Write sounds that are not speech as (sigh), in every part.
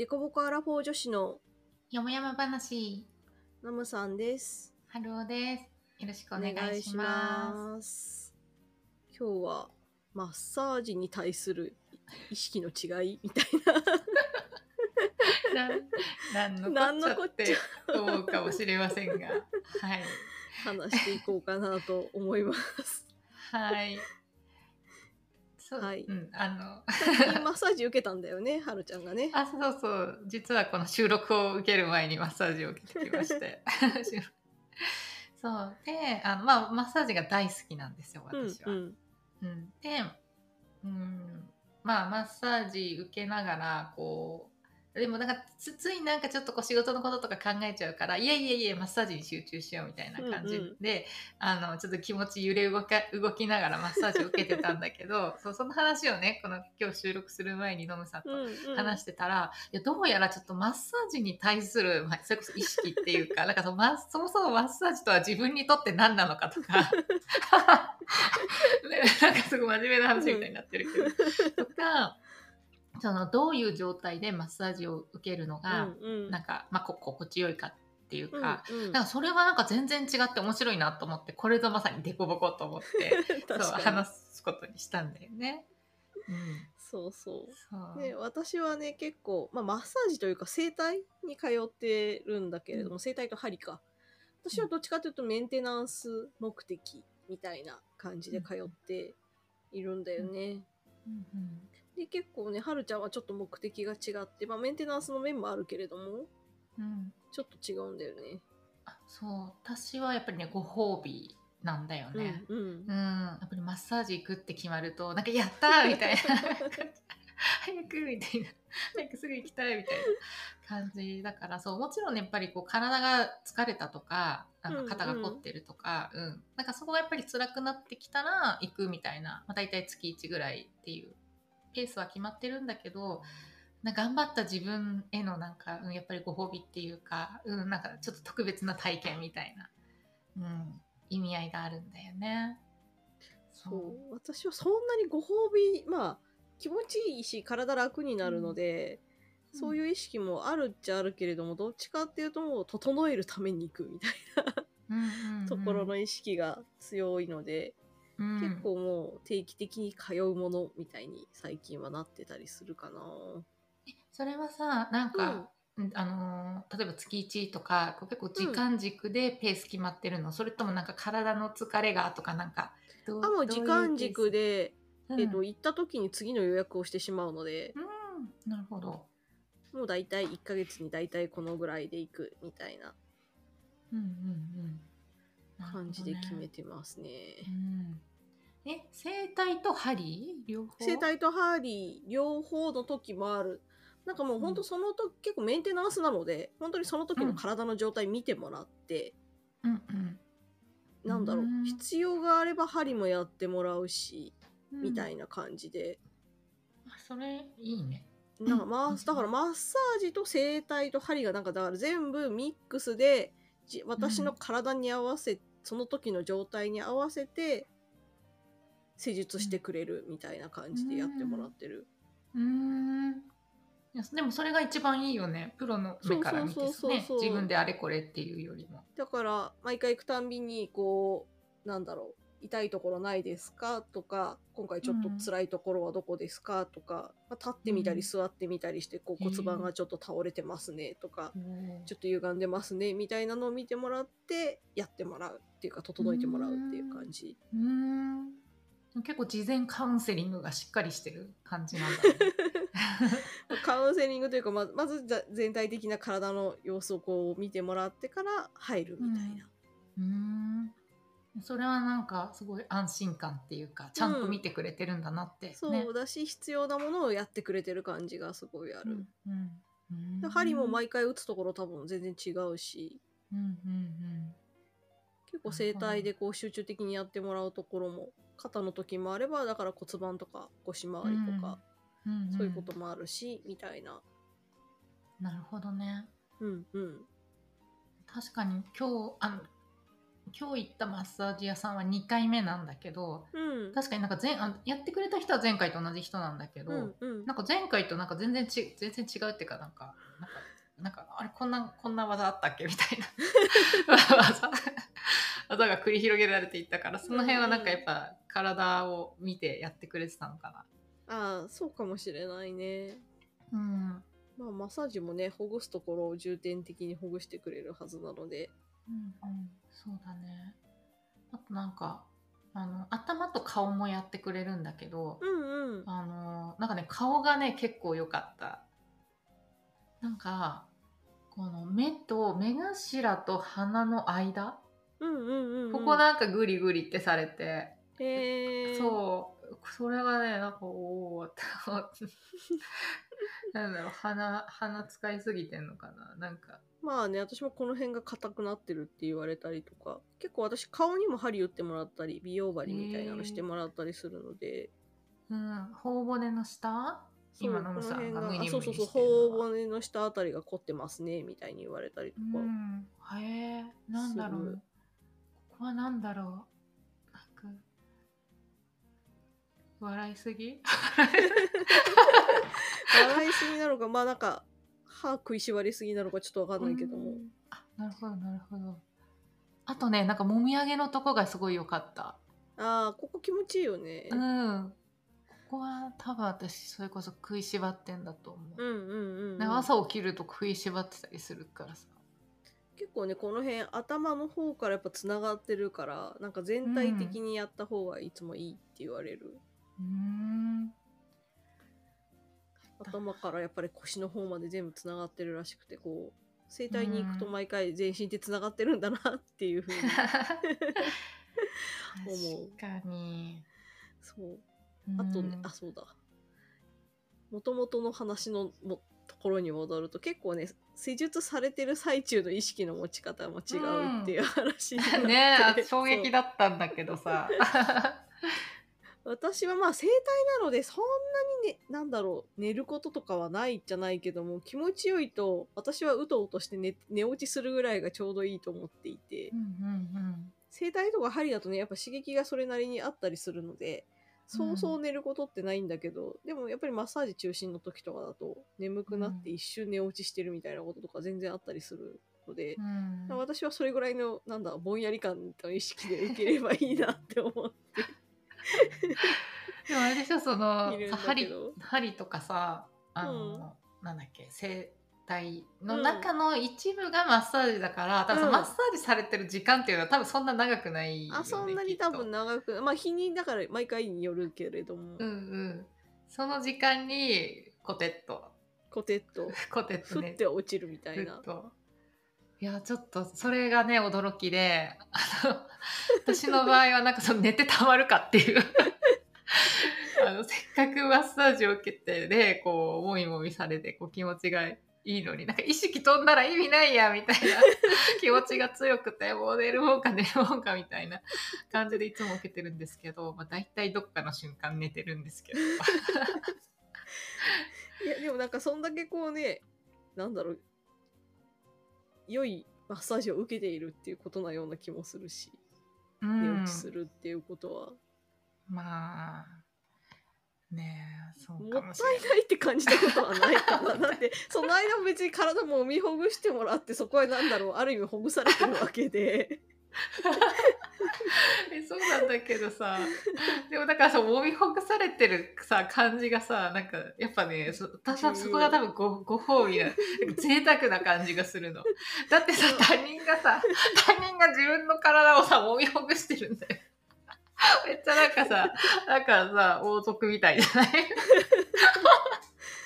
デコボコアラフォー女子のよもやま話、ナムさんです。ハローです。よろしくおお願いします。す。今日はマッサージに対する意識の違いみたいななんのなんのここっちゃゃって思うかもしれませんが、はい。な (laughs) 話していこうかなと思います。はい。そう、はいうん、あの、最近マッサージ受けたんだよね、(laughs) はるちゃんがね。あ、そうそう、実はこの収録を受ける前にマッサージを受けてきまして。(laughs) (laughs) そう。で、あの、まあ、マッサージが大好きなんですよ、うん私は。うんうん、で、うん、まあマッサージ受けながらこうでもなんかつついなんかちょっとこう仕事のこととか考えちゃうからいやいやいやマッサージに集中しようみたいな感じで、うんあのちょっと気持ち揺れ動か動きながらマッサージを受けてたんだけど (laughs) そうその話をねこの今日収録する前にノムさんとうんうん。話してたら、いやどうやらちょっとマッサージに対する、まあ、それこそ意識っていうかなんかそのそもそもマッサージとは自分にとって何なのかとか。(laughs) (laughs) ねなんかすごい真面目な話みたいになってるけど、とかそのどういう状態でマッサージを受けるのが、うんうん。なんか、まあ、こ心地よいかっていうか。うんうん。なんかそれはなんか全然違って面白いなと思ってこれぞまさにデコボコと思って (laughs) そう話すことにしたんだよね。うん、そうそう。そう。で私はね結構、まあ、マッサージというか整体に通ってるんだけれども、整体と針か。私はどっちかというとメンテナンス目的みたいな感じで通っているんだよね、うんうんで結構ねはるちゃんはちょっと目的が違って、まあ、メンテナンスの面もあるけれどもうん。ちょっと違うんだよね。あそう。私はやっぱりねご褒美なんだよね。うんうん。うん、やっぱりマッサージ行くって決まるとなんかやったーみたいな。(laughs) 早くみたいな。早くすぐ行きたいみたいな感じだから。そうもちろんねやっぱりこう体が疲れたとかなんか肩が凝ってるとか、うん。なんかそこがやっぱり辛くなってきたら行くみたいな、まあ、大体月1ぐらいっていうペースは決まってるんだけどな頑張った自分へのなんか、うんやっぱりご褒美っていうか、うん、なんかちょっと特別な体験みたいな、うん、意味合いがあるんだよね。そう。私はそんなにご褒美まあ気持ちいいし体楽になるので、うん。そういう意識もあるっちゃあるけれどもどっちかっていうともう整えるために行くみたいうんうん。ところの意識が強いので、うん。結構もう定期的に通うものみたいに最近はなってたりするかな。それはさなんか、うん。あのー例えば月1とか結構時間軸でペース決まってるの、それともなんか体の疲れがとかなんかどあもう時間軸で、で、うん。えっと行った時に次の予約をしてしまうので、うん、なるほど、もう大体1ヶ月に大体このぐらいで行くみたいなうんうんうん。なるほどね。感じで決めてますね。うんえ整体と針？両方？整体とハーリー両方の時もある。なんかもうほん。とその時、結構メンテナンスなので本当にその時の体の状態見てもらって、うんうん。なんだろう、うん。必要があれば針もやってもらうし、うん。みたいな感じで。あそれいいね。なんかマだからマッサージと整体と針がなんかだから全部ミックスでじ私の体に合わせ、その時の状態に合わせて施術してくれるみたいな感じでやってもらってる。うーん。いやでもそれが一番いいよね。プロの目から見てね。自分であれこれっていうよりも。だから毎回行くたんびにこうなんだろう。痛いところないですか？とか今回ちょっと辛いところはどこですか？とか、まあ、立ってみたりうん。座ってみたりしてこう骨盤がちょっと倒れてますね。とか、おちょっと歪んでますね。みたいなのを見てもらってやってもらうっていうか整えてもらうっていう感じ。うーん結構事前カウンセリングがしっかりしてる感じなんだね。(laughs) カウンセリングというかままずざ全体的な体の様子をこう見てもらってから入るみたいな。うーん。それはなんかすごい安心感っていうかちゃんと見てくれてるんだなって、ね。そうだし必要なものをやってくれてる感じがすごいある。うん。うん。針も毎回打つところ多分全然違うし。うん。うん。結構整体でこう集中的にやってもらうところも肩の時もあればだから骨盤とか腰回りとか、うん。うんん。そういうこともあるしみたいな。なるほどね。うんうん。確かに今日あの今日行ったマッサージ屋さんは2回目なんだけどうん。確かになんか前あやってくれた人は前回と同じ人なんだけど、うんうん。なんか前回となんか全然ち全然違うっていうかなんかなんかなんかあれこんなこんな技あったっけみたいな。技 (laughs) 技が繰り広げられていったからその辺はなんかやっぱ体を見てやってくれてたのかな。ああそうかもしれないねうんまあマッサージもねほぐすところを重点的にほぐしてくれるはずなのでうんうん、そうだね。あとなんかあの頭と顔もやってくれるんだけど、うんうんあのなんかね顔がね結構良かった。なんかこの目と目頭と鼻の間、うんうんうんうんここなんかグリグリってされて、そう。それがねなんかおおって思って。なんだろう鼻鼻使いすぎてんのかな。なんか。まあね私もこの辺が硬くなってるって言われたりとか。結構私顔にも針打ってもらったり美容針みたいなのしてもらったりするので、うん。頬骨の下？今のむさんがムニムニあそうそうそう頬骨の下あたりが凝ってますねみたいに言われたりとか、うん、へえなんだろう。ここはなんだろう笑いすぎ？笑いすぎなのかまあなんか歯食いしばりすぎなのかちょっとわかんないけども、うん。あなるほどなるほど。あとねなんかもみあげのとこがすごい良かった。ああここ気持ちいいよね、うん。ここは多分私それこそ食いしばってんだと思う、うんうんうんうん。ね朝起きると食いしばってたりするからさ。結構ねこの辺頭の方からやっぱつながってるからなんか全体的にやった方がいつもいいって言われる、うん。頭からやっぱり腰の方まで全部つながってるらしくてこう整体に行くと毎回全身ってつながってるんだなっていうふうに。思う。確かに。そう。あとね、うん。あそうだ。もともとの話のもところに戻ると結構ね施術されてる最中の意識の持ち方も違うっていう話になって、ねあ衝撃だったんだけどさ私はまあ整体なのでそんなにねなんだろう寝ることとかはないじゃないけども気持ちよいと私はうとうとして寝寝落ちするぐらいがちょうどいいと思っていて、うんうん整体とか針だとねやっぱ刺激がそれなりにあったりするのでそうそう寝ることってないんだけど、でもやっぱりマッサージ中心の時とかだと眠くなって一瞬寝落ちしてるみたいなこととか全然あったりするのでう、んうん。私はそれぐらいのなんだぼんやり感と意識で受ければいいなって思って (laughs) でもあれでしょその針ど。針とかさあの、なんだっけ整体の中の一部がマッサージだから、うん。マッサージされてる時間っていうのは多分そんな長くないよねあそんなに多分長くまあ日にだから毎回によるけれども、うんうん。その時間にコテッと。コテッと。コテッとね。降って落ちるみたいな。といやちょっとそれがね驚きであの (laughs) 私の場合はなんかその寝てたまるかっていう (laughs) あのせっかくマッサージを受けてでこうもみもみされてこう気持ちがいいのになんか意識飛んだら意味ないやみたいな (laughs) 気持ちが強くてもう寝るもんか寝るもんかみたいな感じでいつも受けてるんですけど、まあ、大体どっかの瞬間寝てるんですけど。いやでもなんかそんだけこうねなんだろう良いマッサージを受けているっていうことなような気もするし、うん。寝落ちするっていうことは。まあねえそうもったかもしれない。いないって感じたことはないかな。だって (laughs) その間も別に体もみほぐしてもらってそこはなんだろうある意味ほぐされてるわけで (laughs) (laughs) えそうなんだけどさ。でもだからさ揉みほぐされてるさ感じがさなんかやっぱねそ私はそこが多分ごご褒美ななんか贅沢な感じがするの。だってさ他人がさ他人が自分の体をさ揉みほぐしてるんだよ。めっちゃなんかさなんかさ王族みたいじゃない？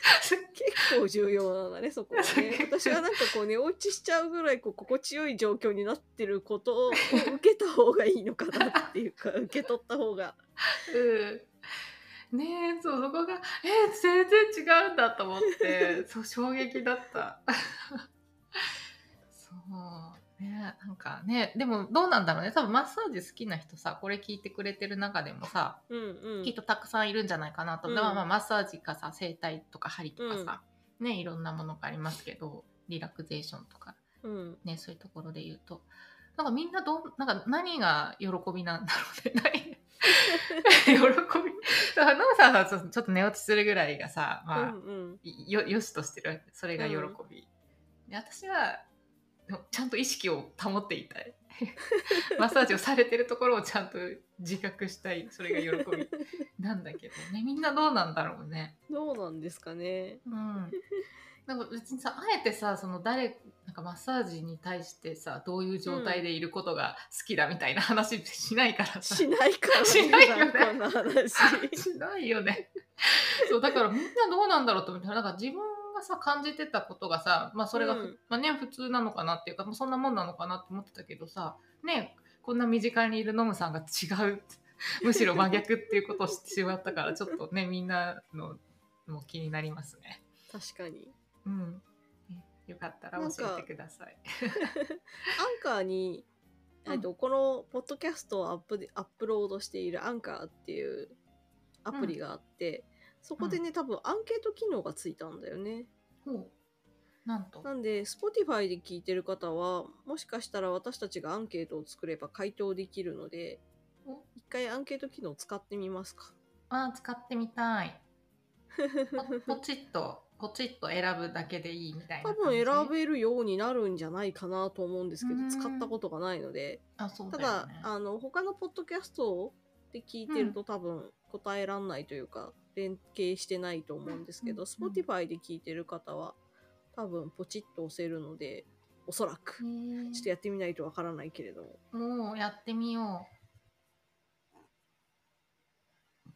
結構重要なんだねそこは (laughs) ね。私はなんかこう寝落ちしちゃうぐらいこう心地よい状況になってることを受けた方がいいのかなっていうか (laughs) 受け取った方が。うん。ねえそうそこがえ全然違うんだと思ってそう衝撃だった。(laughs) そうねなんかねでもどうなんだろうね。多分マッサージ好きな人さこれ聞いてくれてる中でもさ、うんうん。きっとたくさんいるんじゃないかなと、うんでまあまあマッサージかさ整体とか針とかさ、ねいろんなものがありますけどリラクゼーションとかうん。ねそういうところで言うと。なんかみんなどんなんか何が喜びなんだろうね。(laughs) 喜び？だからノムさんはちょっと寝落ちするぐらいがさ、まあうんうん。よよしとしてるそれが喜び、で私はちゃんと意識を保っていたい。(laughs) マッサージをされてるところをちゃんと自覚したい。それが喜びなんだけどね。みんなどうなんだろうね。どうなんですかね。うん。なんか別にさあえてさその誰なんかマッサージに対してさどういう状態でいることが好きだみたいな話しないからさ、しないからしないよね。話。しないよね。そうだからみんなどうなんだろうと思ってなんか自分がさ感じてたことがさまあそれがふ、うんまあね普通なのかなっていうかそんなもんなのかなって思ってたけどさねこんな身近にいるノムさんが違う (laughs) むしろ真逆っていうことを知ってしまったから (laughs) ちょっとねみんなのも気になりますね。確かにうん。ねよかったら教えてください。(laughs) アンカーに、とこのポッドキャストをアップでアップロードしているアンカーっていうアプリがあって、そこでね、多分アンケート機能がついたんだよね。ほうなんと。なんで Spotify で聞いてる方はもしかしたら私たちがアンケートを作れば回答できるのでお一回アンケート機能使ってみますか。あー使ってみたい。ポ (laughs) ポチッとポチッと選ぶだけでいいみたいな多。分選べるようになるんじゃないかなと思うんですけどうん使ったことがないのであそうただよね。だあの他のポッドキャストで聞いてると多分答えらんないというか連携してないと思うんですけど、Spotify で聞いてる方は多分ポチッと押せるのでおそらくちょっとやってみないとわからないけれども。もうやってみよう。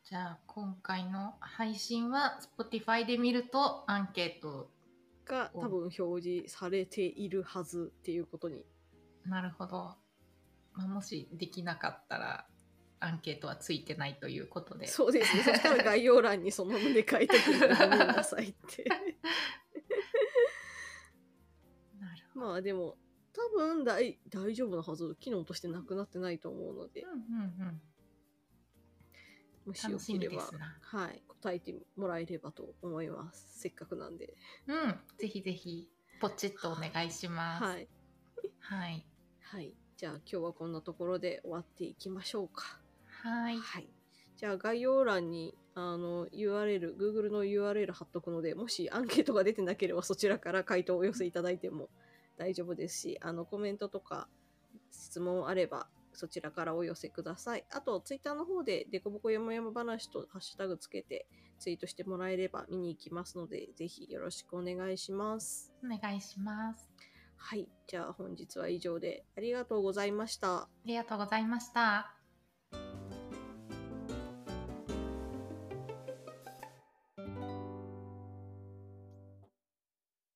じゃあ今回の配信は Spotify で見るとアンケートが多分表示されているはずっていうことに。なるほど、まあ、もしできなかったらアンケートはついてないということで。そうですね。そしたら概要欄にその旨書いてくれてごめんなさいって。(laughs) まあでも多分大大丈夫なはず。機能としてなくなってないと思うので。うんうんうん。もしよければはい答えてもらえればと思います。せっかくなんで。うん。ぜひぜひポチッとお願いします。はい。はい。はい。じゃあ今日はこんなところで終わっていきましょうかはい。はい。じゃあ概要欄にあの URL Google の URL 貼っとくのでもしアンケートが出てなければそちらから回答をお寄せいただいても大丈夫ですしあのコメントとか質問あればそちらからお寄せください。あと Twitter の方でデコボコやもやま話とハッシュタグつけてツイートしてもらえれば見に行きますのでぜひよろしくお願いします。お願いします。はい。じゃあ本日は以上でありがとうございました。ありがとうございました